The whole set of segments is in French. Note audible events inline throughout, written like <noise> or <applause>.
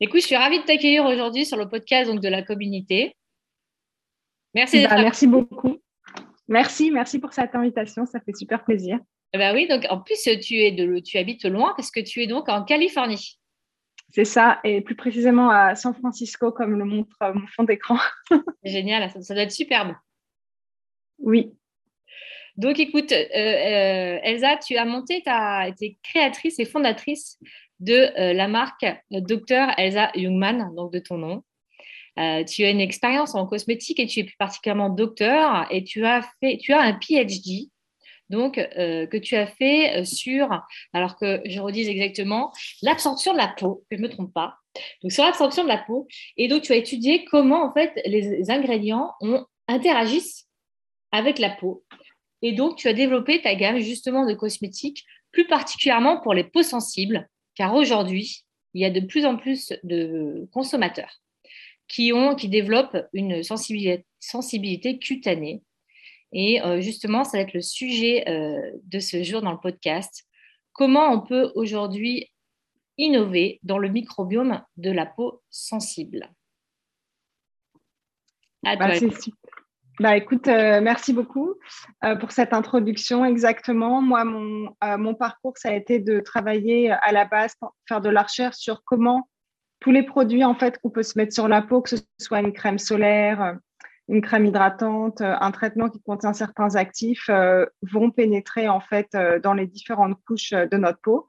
Écoute, je suis ravie de t'accueillir aujourd'hui sur le podcast donc, de la communauté. Merci bah, Merci beaucoup. Merci, merci pour cette invitation, ça fait super plaisir. Eh ben oui, donc en plus tu es de, tu habites loin parce que tu es donc en Californie. C'est ça, et plus précisément à San Francisco, comme le montre euh, mon fond d'écran. <laughs> Génial, ça, doit être superbe. Oui. Donc écoute, euh, euh, Elsa, tu as monté, tu été créatrice et fondatrice de la marque Dr Elsa Jungmann, donc de ton nom. Euh, tu as une expérience en cosmétique et tu es plus particulièrement docteur et tu as, fait, tu as un PhD donc, euh, que tu as fait euh, sur, alors que je redise exactement, l'absorption de la peau, je ne me trompe pas. Donc, sur l'absorption de la peau. Et donc, tu as étudié comment, en fait, les ingrédients interagissent avec la peau. Et donc, tu as développé ta gamme, justement, de cosmétiques, plus particulièrement pour les peaux sensibles, car aujourd'hui, il y a de plus en plus de consommateurs qui, ont, qui développent une sensibilité, cutanée. Et euh, justement, ça va être le sujet euh, de ce jour dans le podcast. Comment on peut aujourd'hui innover dans le microbiome de la peau sensible? Bah, bah, écoute, euh, merci beaucoup pour cette introduction. Exactement. Moi, mon, mon, parcours, ça a été de travailler à la base, faire de la recherche sur comment tous les produits en fait qu'on peut se mettre sur la peau, que ce soit une crème solaire, euh, une crème hydratante, euh, un traitement qui contient certains actifs, euh, vont pénétrer en fait dans les différentes couches de notre peau.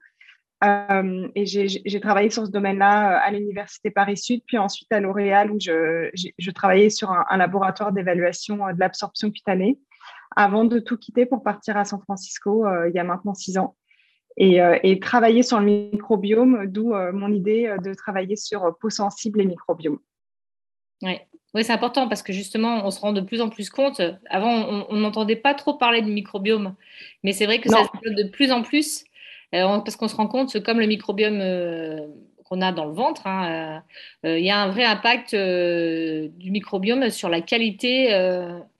Et j'ai travaillé sur ce domaine-là à l'université Paris Sud, puis ensuite à L'Oréal où je, je, travaillais sur un, un laboratoire d'évaluation de l'absorption cutanée avant de tout quitter pour partir à San Francisco il y a maintenant six ans. Euh, et, travailler sur le microbiome, d'où euh, mon idée euh, de travailler sur peau sensible et microbiome. Oui, oui c'est important parce que justement, on se rend de plus en plus compte. Avant, on n'entendait pas trop parler du microbiome, mais c'est vrai que ça se développe de plus en plus parce qu'on se rend compte que comme le microbiome qu'on a dans le ventre, hein, il y a un vrai impact du microbiome sur la qualité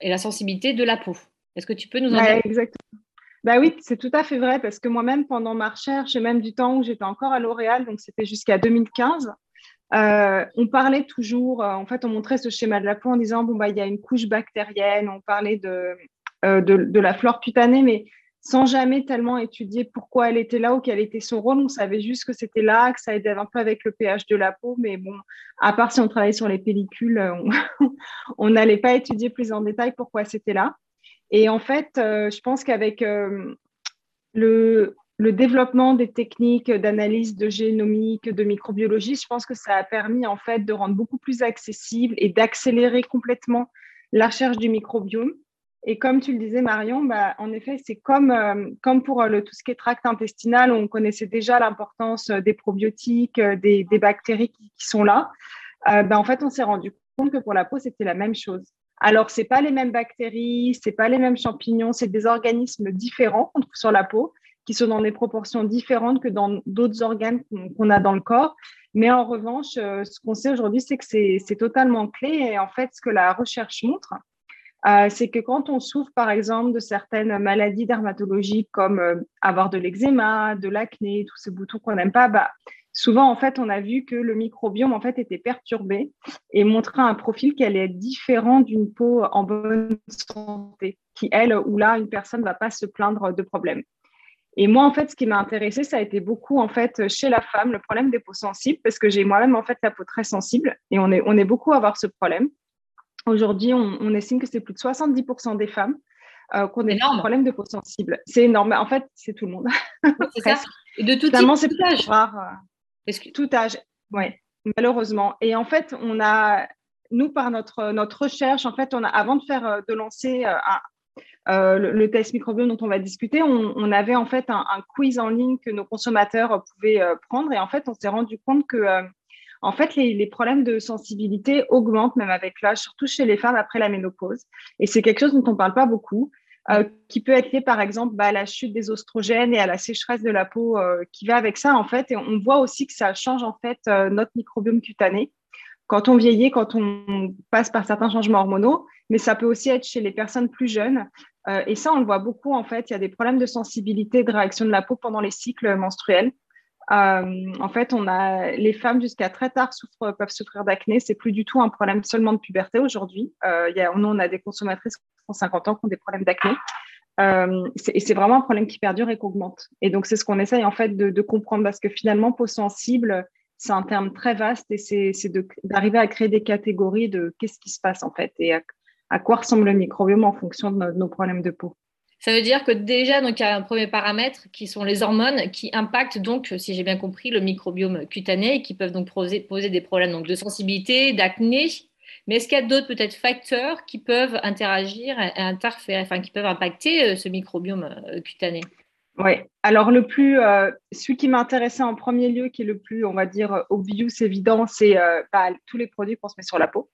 et la sensibilité de la peau. Est-ce que tu peux nous en dire Exactement. Bah oui, c'est tout à fait vrai parce que moi-même, pendant ma recherche et même du temps où j'étais encore à L'Oréal, donc c'était jusqu'à 2015, euh, on parlait toujours, euh, en fait, on montrait ce schéma de la peau en disant, bon, bah, il y a une couche bactérienne, on parlait de, euh, de, la flore cutanée, mais sans jamais tellement étudier pourquoi elle était là ou quel était son rôle. On savait juste que c'était là, que ça aidait un peu avec le pH de la peau, mais bon, à part si on travaillait sur les pellicules, <laughs> on n'allait pas étudier plus en détail pourquoi c'était là. Et en fait, euh, je pense qu'avec euh, le, développement des techniques d'analyse de génomique, de microbiologie, je pense que ça a permis en fait de rendre beaucoup plus accessible et d'accélérer complètement la recherche du microbiome. Et comme tu le disais, Marion, bah, en effet, c'est comme, euh, pour le, tout ce qui est tract intestinal, on connaissait déjà l'importance des probiotiques, des, bactéries qui, sont là. Bah, en fait, on s'est rendu compte que pour la peau, c'était la même chose. Alors, ce pas les mêmes bactéries, ce pas les mêmes champignons, c'est des organismes différents <laughs> sur la peau, qui sont dans des proportions différentes que dans d'autres organes qu'on a dans le corps. Mais en revanche, euh, ce qu'on sait aujourd'hui, c'est que c'est totalement clé. Et en fait, ce que la recherche montre, euh, c'est que quand on souffre, par exemple, de certaines maladies dermatologiques comme euh, avoir de l'eczéma, de l'acné, tous ces boutons qu'on n'aime pas, bah, souvent, en fait, on a vu que le microbiome, en fait, était perturbé et montrait un profil qui allait être différent d'une peau en bonne santé, qui, elle, ou là, une personne ne va pas se plaindre de problèmes. Et moi, en fait, ce qui m'a intéressé, ça a été beaucoup, en fait, chez la femme, le problème des peaux sensibles, parce que j'ai moi-même, en fait, la peau très sensible et on est, on est beaucoup à avoir ce problème. Aujourd'hui, on, estime que c'est plus de 70% des femmes euh, qu'on ait un problème de peau sensible. C'est énorme. En fait, c'est tout le monde. c'est ça. <laughs> Et de tout type, plus rare. Euh. Tout âge, oui, malheureusement. Et en fait, on a, nous, par notre, notre recherche, en fait, on a, avant de faire, euh, de lancer euh, euh, le, test microbiome dont on va discuter, on, avait en fait un, quiz en ligne que nos consommateurs pouvaient prendre. Et en fait, on s'est rendu compte que en fait, les, problèmes de sensibilité augmentent même avec l'âge, surtout chez les femmes après la ménopause. Et c'est quelque chose dont on ne parle pas beaucoup, euh, qui peut être lié par exemple bah, à la chute des oestrogènes et à la sécheresse de la peau euh, qui va avec ça en fait. Et on voit aussi que ça change en fait euh, notre microbiome cutané quand on vieillit, quand on passe par certains changements hormonaux, mais ça peut aussi être chez les personnes plus jeunes. et ça, on le voit beaucoup en fait. Il y a des problèmes de sensibilité, de réaction de la peau pendant les cycles menstruels. Euh, en fait, on a les femmes jusqu'à très tard peuvent souffrir d'acné. C'est plus du tout un problème seulement de puberté aujourd'hui. Euh, nous, on a des consommatrices qui ont 50 ans qui ont des problèmes d'acné. Euh, et c'est vraiment un problème qui perdure et qui augmente. Et donc, c'est ce qu'on essaye en fait de, comprendre parce que finalement, peau sensible, c'est un terme très vaste et c'est d'arriver à créer des catégories de qu'est-ce qui se passe en fait et à, quoi ressemble le microbiome en fonction de nos problèmes de peau. Ça veut dire que déjà, donc, il y a un premier paramètre qui sont les hormones qui impactent donc, si j'ai bien compris, le microbiome cutané et qui peuvent donc poser, des problèmes donc, de sensibilité, d'acné. Mais est-ce qu'il y a d'autres peut-être facteurs qui peuvent interagir et interférer, enfin qui peuvent impacter euh, ce microbiome euh, cutané? Oui, alors le plus, euh, celui qui m'intéressait en premier lieu, qui est le plus, on va dire, obvious, évident, c'est bah, tous les produits qu'on se met sur la peau.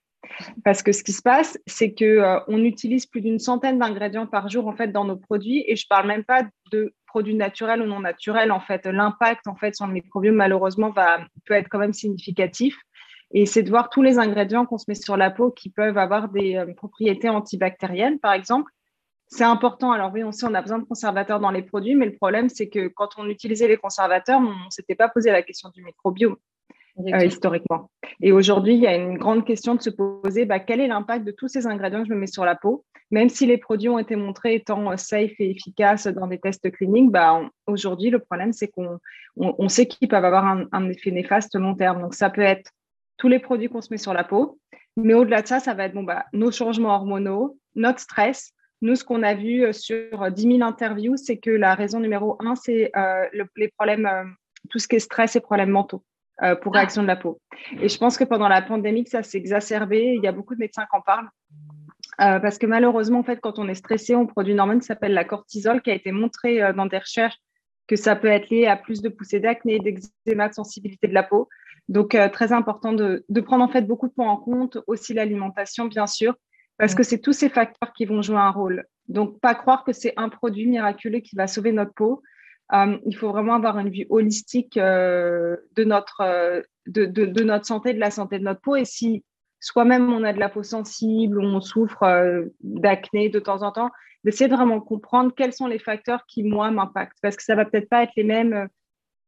Parce que ce qui se passe, c'est qu'on euh, on utilise plus d'une centaine d'ingrédients par jour en fait dans nos produits, et je parle même pas de produits naturels ou non naturels. En fait, l'impact en fait sur le microbiome malheureusement va peut être quand même significatif. Et c'est de voir tous les ingrédients qu'on se met sur la peau qui peuvent avoir des euh, propriétés antibactériennes, par exemple. C'est important. Alors oui, on sait on a besoin de conservateurs dans les produits, mais le problème c'est que quand on utilisait les conservateurs, on ne s'était pas posé la question du microbiome. Euh, historiquement. Et aujourd'hui, il y a une grande question de se poser bah, quel est l'impact de tous ces ingrédients que je me mets sur la peau? Même si les produits ont été montrés étant euh, safe et efficaces dans des tests cliniques, bah, aujourd'hui, le problème, c'est qu'on on, sait qu'ils peuvent avoir un, effet néfaste long terme. Donc, ça peut être tous les produits qu'on se met sur la peau, mais au-delà de ça, ça va être bon, bah, nos changements hormonaux, notre stress. Nous, ce qu'on a vu euh, sur 10 000 interviews, c'est que la raison numéro un, c'est les problèmes, tout ce qui est stress et problèmes mentaux. Euh, pour ah. réaction de la peau. Et je pense que pendant la pandémie, ça s'est exacerbé. Il y a beaucoup de médecins qui en parlent. Euh, parce que malheureusement, en fait, quand on est stressé, on produit une hormone qui s'appelle la cortisol, qui a été montrée euh, dans des recherches que ça peut être lié à plus de poussées d'acné, d'eczéma, de sensibilité de la peau. Donc, très important de, de, prendre en fait beaucoup de points en compte, aussi l'alimentation, bien sûr, parce que c'est tous ces facteurs qui vont jouer un rôle. Donc, pas croire que c'est un produit miraculeux qui va sauver notre peau. Euh, il faut vraiment avoir une vue holistique euh, de, notre, euh, de, de, notre santé, de la santé de notre peau. Et si soi-même on a de la peau sensible ou on souffre d'acné de temps en temps, d'essayer de vraiment comprendre quels sont les facteurs qui, moi, m'impactent. Parce que ça va peut-être pas être les mêmes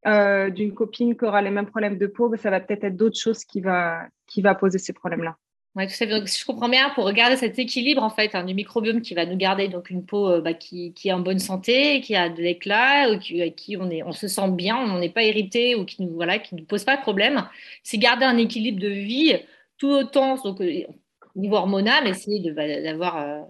d'une copine qui aura les mêmes problèmes de peau, mais ça va peut-être être, d'autres choses qui va, qui va poser ces problèmes-là. Ouais, tout Donc, si je comprends bien, pour regarder cet équilibre en fait hein, du microbiome qui va nous garder donc une peau euh, bah, qui, qui, est en bonne santé, qui a de l'éclat, ou qui, qui on, est, on se sent bien, on n'en est pas irrité ou qui nous voilà, qui nous pose pas de problème, c'est garder un équilibre de vie tout autant donc euh, au niveau hormonal, essayer bah, d'avoir euh,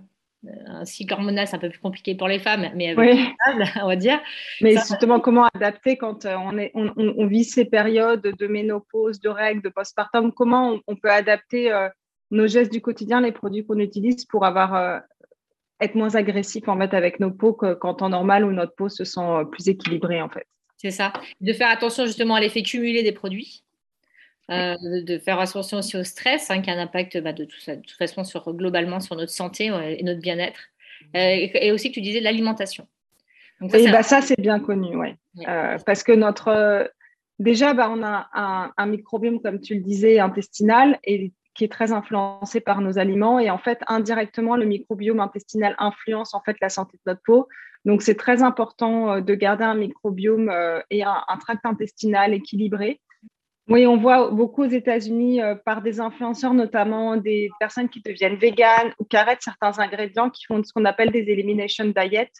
un cycle hormonal, c'est un peu plus compliqué pour les femmes, mais avec <laughs> on va dire. Mais justement, comment adapter quand on, est, on, on, vit ces périodes de ménopause, de règles, de postpartum? Comment on, peut adapter nos gestes du quotidien, les produits qu'on utilise pour avoir euh, être moins agressif en fait avec nos peaux qu'en temps normal où notre peau se sent euh, plus équilibrée en fait. C'est ça. De faire attention justement à l'effet cumulé des produits. Euh, de faire attention aussi au stress, hein, qui a un impact bah, de, toute façon sur, globalement sur notre santé et notre bien-être. et, aussi que tu disais l'alimentation. Ça, bah, ça c'est bien connu, ouais. parce que notre déjà, bah, on a un, un, microbiome, comme tu le disais, intestinal, et qui est très influencé par nos aliments. Et en fait, indirectement, le microbiome intestinal influence en fait la santé de notre peau. Donc, c'est très important euh, de garder un microbiome euh, et un, tract intestinal équilibré. Oui, on voit beaucoup aux États-Unis euh, par des influenceurs, notamment des personnes qui deviennent véganes ou qui arrêtent certains ingrédients qui font ce qu'on appelle des elimination diet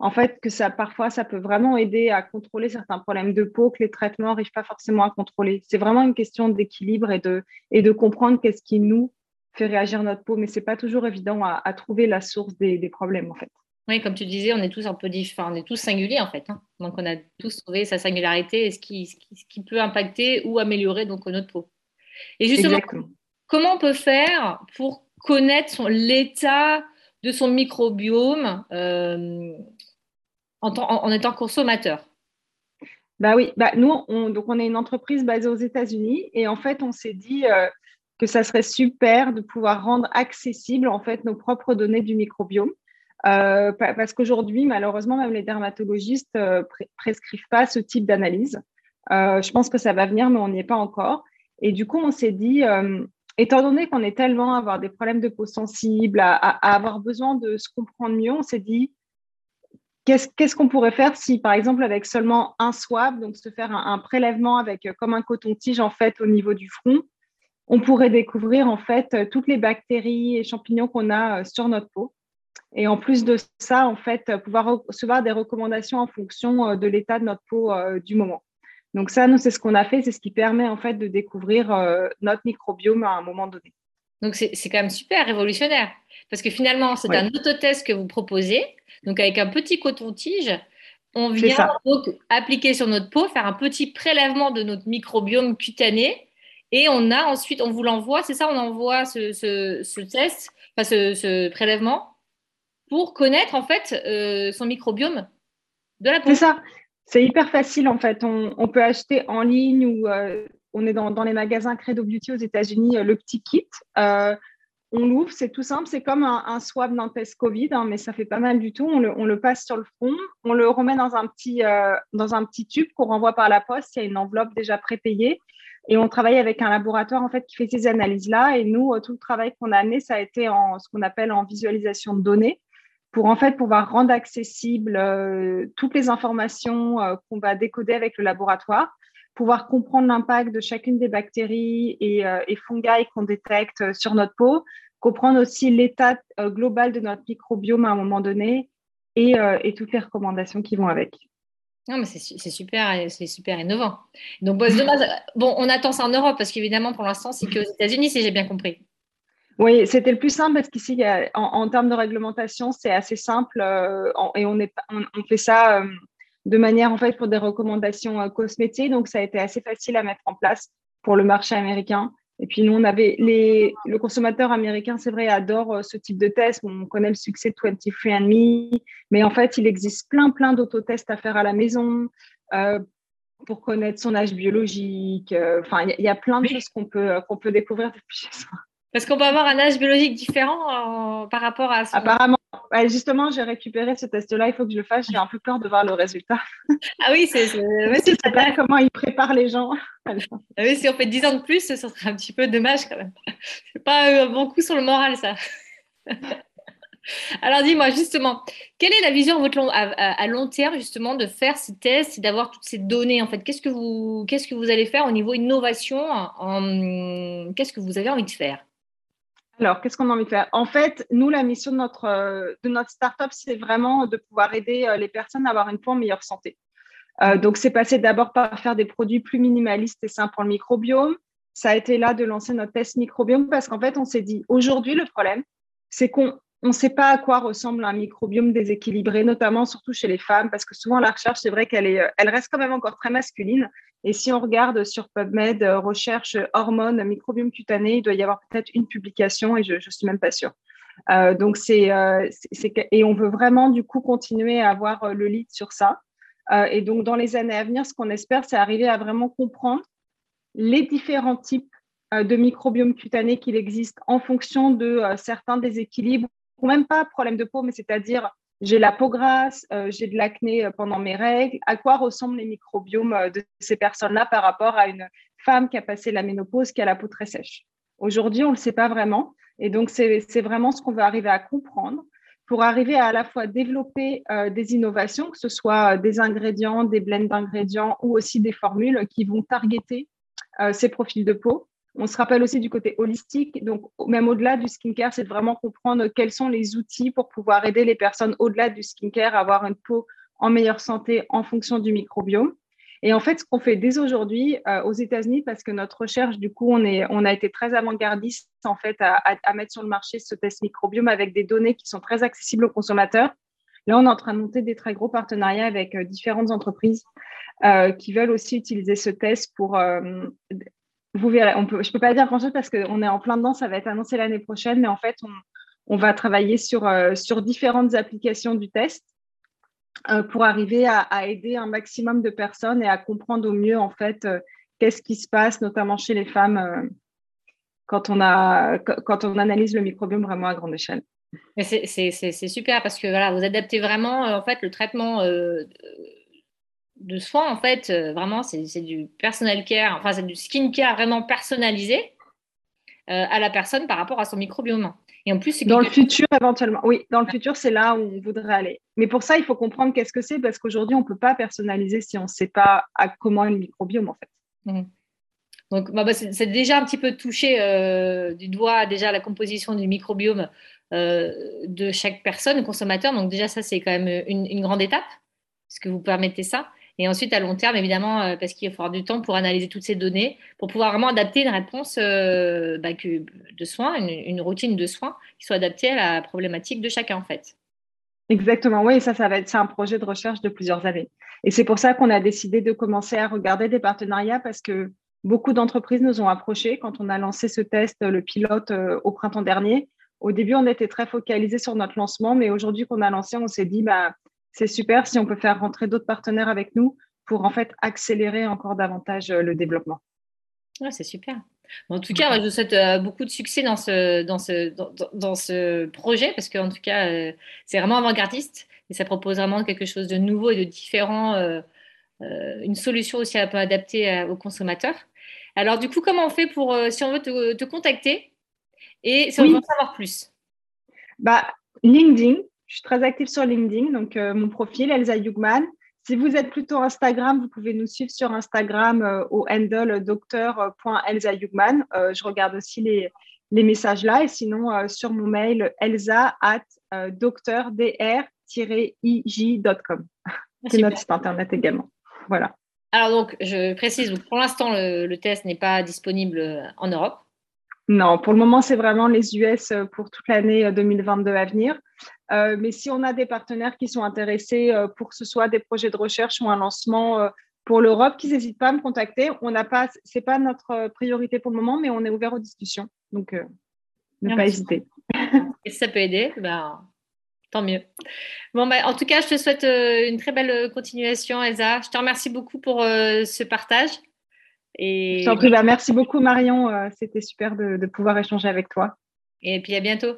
en fait, que ça, parfois, ça peut vraiment aider à contrôler certains problèmes de peau que les traitements n'arrivent pas forcément à contrôler. C'est vraiment une question d'équilibre et de, et de comprendre qu'est-ce qui nous fait réagir notre peau, mais c'est pas toujours évident à, trouver la source des, problèmes, en fait. Oui, comme tu disais, on est tous un peu différents, on est tous singuliers, en fait. Hein. Donc, on a tous trouvé sa singularité et ce qui, ce qui, peut impacter ou améliorer donc, notre peau. Et justement, comment on peut faire pour connaître l'état de son microbiome euh, en, étant consommateur Bah oui, bah nous, on, donc on est une entreprise basée aux États-Unis et en fait, on s'est dit euh, que ça serait super de pouvoir rendre accessible en fait nos propres données du microbiome. Euh, parce qu'aujourd'hui, malheureusement, même les dermatologistes ne prescrivent pas ce type d'analyse. je pense que ça va venir, mais on n'y est pas encore. Et du coup, on s'est dit, étant donné qu'on est tellement à avoir des problèmes de peau sensible, à, avoir besoin de se comprendre mieux, on s'est dit qu'est-ce qu'on pourrait faire si, par exemple, avec seulement un swab, donc se faire un, prélèvement avec euh, comme un coton-tige en fait au niveau du front, on pourrait découvrir en fait euh, toutes les bactéries et champignons qu'on a euh, sur notre peau. Et en plus de ça, en fait, pouvoir recevoir des recommandations en fonction de l'état de notre peau du moment. Donc ça, nous, c'est ce qu'on a fait, c'est ce qui permet en fait de découvrir euh, notre microbiome à un moment donné. Donc c'est quand même super révolutionnaire, parce que finalement, c'est un autotest que vous proposez, donc avec un petit coton-tige, on vient appliquer sur notre peau, faire un petit prélèvement de notre microbiome cutané, et on a ensuite, on vous l'envoie, c'est ça, on envoie ce, test, enfin ce, prélèvement, pour connaître en fait euh, son microbiome de la peau. C'est ça. C'est hyper facile en fait. On, peut acheter en ligne ou euh, on est dans, les magasins Credo Beauty aux États-Unis, euh, le petit kit. Euh, on l'ouvre, c'est tout simple, c'est comme un, swab d'un test Covid, hein, mais ça fait pas mal du tout. On le, passe sur le front, on le remet dans un petit, dans un petit tube qu'on renvoie par la poste. Il y a une enveloppe déjà prépayée. Et on travaille avec un laboratoire en fait qui fait ces analyses-là. Et nous, tout le travail qu'on a amené, ça a été en ce qu'on appelle en visualisation de données pour en fait pouvoir rendre accessible euh, toutes les informations euh, qu'on va décoder avec le laboratoire, pouvoir comprendre l'impact de chacune des bactéries et, euh, et qu'on détecte sur notre peau, comprendre aussi l'état global de notre microbiome à un moment donné et, et toutes les recommandations qui vont avec. Non, mais c'est super, c'est super innovant. Donc, bon, bon, on attend ça en Europe parce qu'évidemment, pour l'instant, c'est qu'aux États-Unis, si j'ai bien compris. Oui, c'était le plus simple parce qu'ici, en, en, termes de réglementation, c'est assez simple euh, et on, est, on, fait ça euh, de manière, en fait, pour des recommandations euh, cosmétiques. Donc, ça a été assez facile à mettre en place pour le marché américain. Et puis, nous, on avait les, le consommateur américain, c'est vrai, adore ce type de test. On connaît le succès de 23andMe, mais en fait, il existe plein, plein d'autotests à faire à la maison pour connaître son âge biologique. Enfin, il y, y, a plein de choses qu'on peut, qu'on peut découvrir depuis chez soi. Parce qu'on peut avoir un âge biologique différent euh, par rapport à ça. Apparemment. justement, j'ai récupéré ce test-là. Il faut que je le fasse. J'ai un peu peur de voir le résultat. <laughs> Ah oui, c'est. Ouais, pas comment ils préparent les gens. ah oui, si on fait 10 ans de plus, ça serait un petit peu dommage quand même. C'est pas euh, un bon coup sur le moral, ça. <laughs> Alors dis-moi justement, quelle est la vision à, long terme justement de faire ces tests et d'avoir toutes ces données en fait? Qu'est-ce que vous qu'est-ce que vous allez faire au niveau innovation Qu'est-ce que vous avez envie de faire? Alors, qu'est-ce qu'on a envie de faire? En fait, nous, la mission de notre, euh, de notre startup, c'est vraiment de pouvoir aider euh, les personnes à avoir une en meilleure santé. Euh, donc, c'est passé d'abord par faire des produits plus minimalistes et simples pour le microbiome. Ça a été là de lancer notre test microbiome parce qu'en fait, on s'est dit, aujourd'hui, le problème, c'est qu'on on ne sait pas à quoi ressemble un microbiome déséquilibré, notamment surtout chez les femmes, parce que souvent la recherche, c'est vrai qu'elle elle reste quand même encore très masculine. Et si on regarde sur PubMed, euh, recherche hormones, microbiome cutané, il doit y avoir peut-être une publication et je ne suis même pas sûre. Euh, donc c'est, euh, et on veut vraiment du coup continuer à avoir le lead sur ça. et donc dans les années à venir, ce qu'on espère, c'est arriver à vraiment comprendre les différents types de microbiome cutané qu'il existe en fonction de certains déséquilibres même pas problème de peau, mais c'est-à-dire j'ai la peau grasse, euh, j'ai de l'acné euh, pendant mes règles. À quoi ressemblent les microbiomes euh, de ces personnes-là par rapport à une femme qui a passé la ménopause, qui a la peau très sèche? Aujourd'hui, on ne le sait pas vraiment. Et donc, c'est vraiment ce qu'on veut arriver à comprendre pour arriver à à la fois développer des innovations, que ce soit des ingrédients, des blends d'ingrédients ou aussi des formules qui vont targeter ces profils de peau on se rappelle aussi du côté holistique. Donc, même au-delà du skincare, c'est de vraiment comprendre quels sont les outils pour pouvoir aider les personnes au-delà du skincare à avoir une peau en meilleure santé en fonction du microbiome. Et en fait, ce qu'on fait dès aujourd'hui euh, aux États-Unis, parce que notre recherche, du coup, on, est, on a été très avant-gardiste en fait à, mettre sur le marché ce test microbiome avec des données qui sont très accessibles aux consommateurs. Là, on est en train de monter des très gros partenariats avec euh, différentes entreprises euh, qui veulent aussi utiliser ce test pour vous verrez, je ne peux pas dire grand-chose parce qu'on est en plein dedans, ça va être annoncé l'année prochaine, mais en fait, on, va travailler sur, euh, sur différentes applications du test pour arriver à, aider un maximum de personnes et à comprendre au mieux en fait qu'est-ce qui se passe, notamment chez les femmes, quand, on quand on analyse le microbiome vraiment à grande échelle. C'est super parce que voilà, vous adaptez vraiment en fait le traitement de soins, en fait, euh, vraiment, c'est du personal care, enfin, c'est du skin care vraiment personnalisé euh, à la personne par rapport à son microbiome. Et en plus, dans le futur, éventuellement. Oui, dans le futur, c'est là où on voudrait aller. Mais pour ça, il faut comprendre qu'est-ce que c'est, parce qu'aujourd'hui, on ne peut pas personnaliser si on ne sait pas à comment est le microbiome, en fait. Mmh. Donc, bah, bah, c'est déjà un petit peu touché euh, du doigt déjà la composition du microbiome de chaque personne, consommateur. Donc, déjà, ça, c'est quand même une, une grande étape, parce que vous permettez ça. Et ensuite, à long terme, évidemment, euh, parce qu'il va falloir du temps pour analyser toutes ces données, pour pouvoir vraiment adapter une réponse euh, bah, de soins, une, routine de soins qui soit adaptée à la problématique de chacun, en fait. Exactement, oui, ça, ça va être un projet de recherche de plusieurs années. Et c'est pour ça qu'on a décidé de commencer à regarder des partenariats parce que beaucoup d'entreprises nous ont approchés quand on a lancé ce test, le pilote, euh, au printemps dernier. Au début, on était très focalisé sur notre lancement, mais aujourd'hui qu'on a lancé, on s'est dit, bah, c'est super si on peut faire rentrer d'autres partenaires avec nous pour en fait accélérer encore davantage euh, le développement. c'est super. En tout cas, je vous souhaite euh, beaucoup de succès dans ce, dans ce, dans, ce projet parce qu'en tout cas, euh, c'est vraiment avant-gardiste et ça propose vraiment quelque chose de nouveau et de différent, une solution aussi un peu adaptée aux consommateurs. Alors, du coup, comment on fait pour, si on veut te, contacter et si on veut en savoir plus? Bah, LinkedIn, je suis très active sur LinkedIn, donc euh, mon profil, Elsa Yugman. Si vous êtes plutôt Instagram, vous pouvez nous suivre sur Instagram euh, au handle docteur.elsa euh, je regarde aussi les, les messages là. Et sinon, sur mon mail, elsa at docteur-ij.com. C'est notre site internet également. Voilà. Alors donc, je précise, pour l'instant, le test n'est pas disponible en Europe. Non, pour le moment, c'est vraiment les US pour toute l'année 2022 à venir. Euh, mais si on a des partenaires qui sont intéressés euh, pour que ce soit des projets de recherche ou un lancement euh, pour l'Europe, qu'ils n'hésitent pas à me contacter. On n'a pas, c'est pas notre priorité pour le moment, mais on est ouvert aux discussions. Donc, ne pas hésiter. <laughs> Et si ça peut aider, ben, tant mieux. Bon, ben, en tout cas, je te souhaite une très belle continuation, Elsa. Je te remercie beaucoup pour ce partage. Et... Je bah, merci beaucoup, Marion. C'était super de, de pouvoir échanger avec toi. Et puis à bientôt.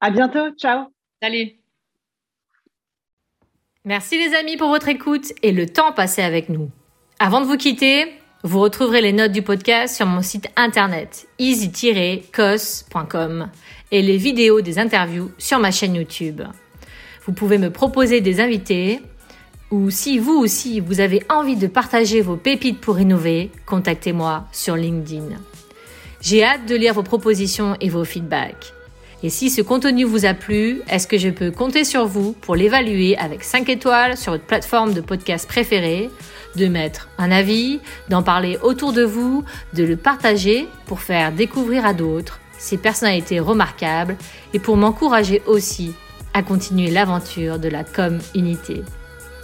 À bientôt. Ciao. Salut. Merci les amis pour votre écoute et le temps passé avec nous. Avant de vous quitter, vous retrouverez les notes du podcast sur mon site internet easy-cos.com et les vidéos des interviews sur ma chaîne YouTube. Vous pouvez me proposer des invités ou si vous aussi vous avez envie de partager vos pépites pour innover, contactez-moi sur LinkedIn. J'ai hâte de lire vos propositions et vos feedbacks. Et si ce contenu vous a plu, est-ce que je peux compter sur vous pour l'évaluer avec 5 étoiles sur votre plateforme de podcast préférée, de mettre un avis, d'en parler autour de vous, de le partager pour faire découvrir à d'autres ces personnalités remarquables et pour m'encourager aussi à continuer l'aventure de la com unité.